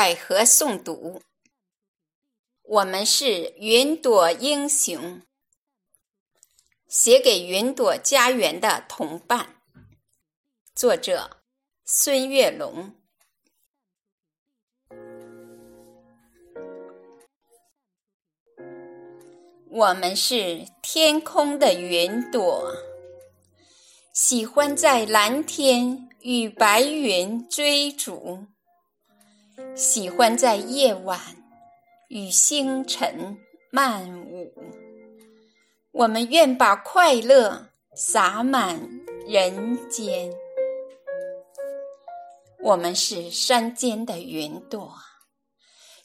百合诵读。我们是云朵英雄，写给云朵家园的同伴。作者：孙月龙。我们是天空的云朵，喜欢在蓝天与白云追逐。喜欢在夜晚与星辰漫舞，我们愿把快乐洒满人间。我们是山间的云朵，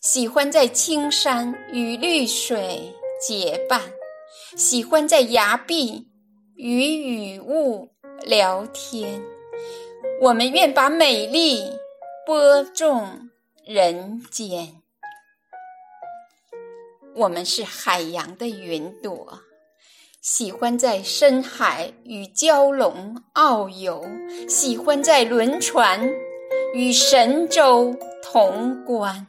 喜欢在青山与绿水结伴，喜欢在崖壁与雨雾聊天。我们愿把美丽播种。人间，我们是海洋的云朵，喜欢在深海与蛟龙遨游，喜欢在轮船与神州同观。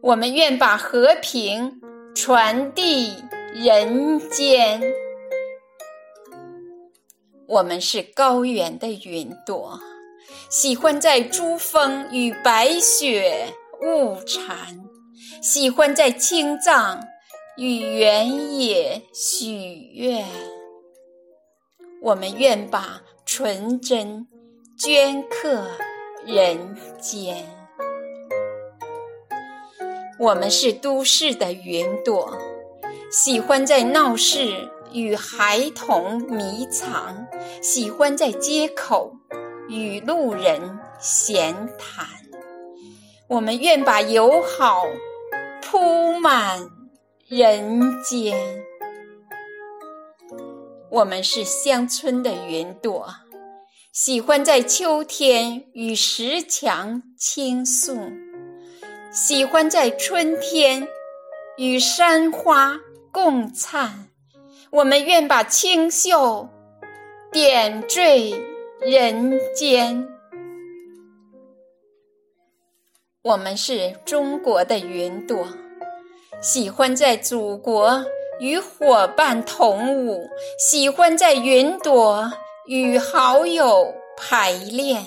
我们愿把和平传递人间。我们是高原的云朵。喜欢在珠峰与白雪误缠，喜欢在青藏与原野许愿。我们愿把纯真镌刻人间。我们是都市的云朵，喜欢在闹市与孩童迷藏，喜欢在街口。与路人闲谈，我们愿把友好铺满人间。我们是乡村的云朵，喜欢在秋天与石墙倾诉，喜欢在春天与山花共灿。我们愿把清秀点缀。人间，我们是中国的云朵，喜欢在祖国与伙伴同舞，喜欢在云朵与好友排练。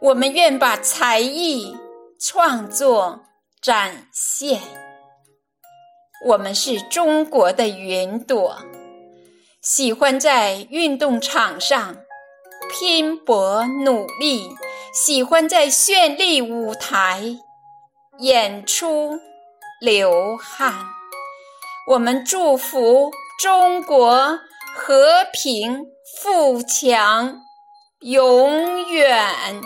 我们愿把才艺创作展现。我们是中国的云朵，喜欢在运动场上。拼搏努力，喜欢在绚丽舞台演出流汗。我们祝福中国和平富强永远。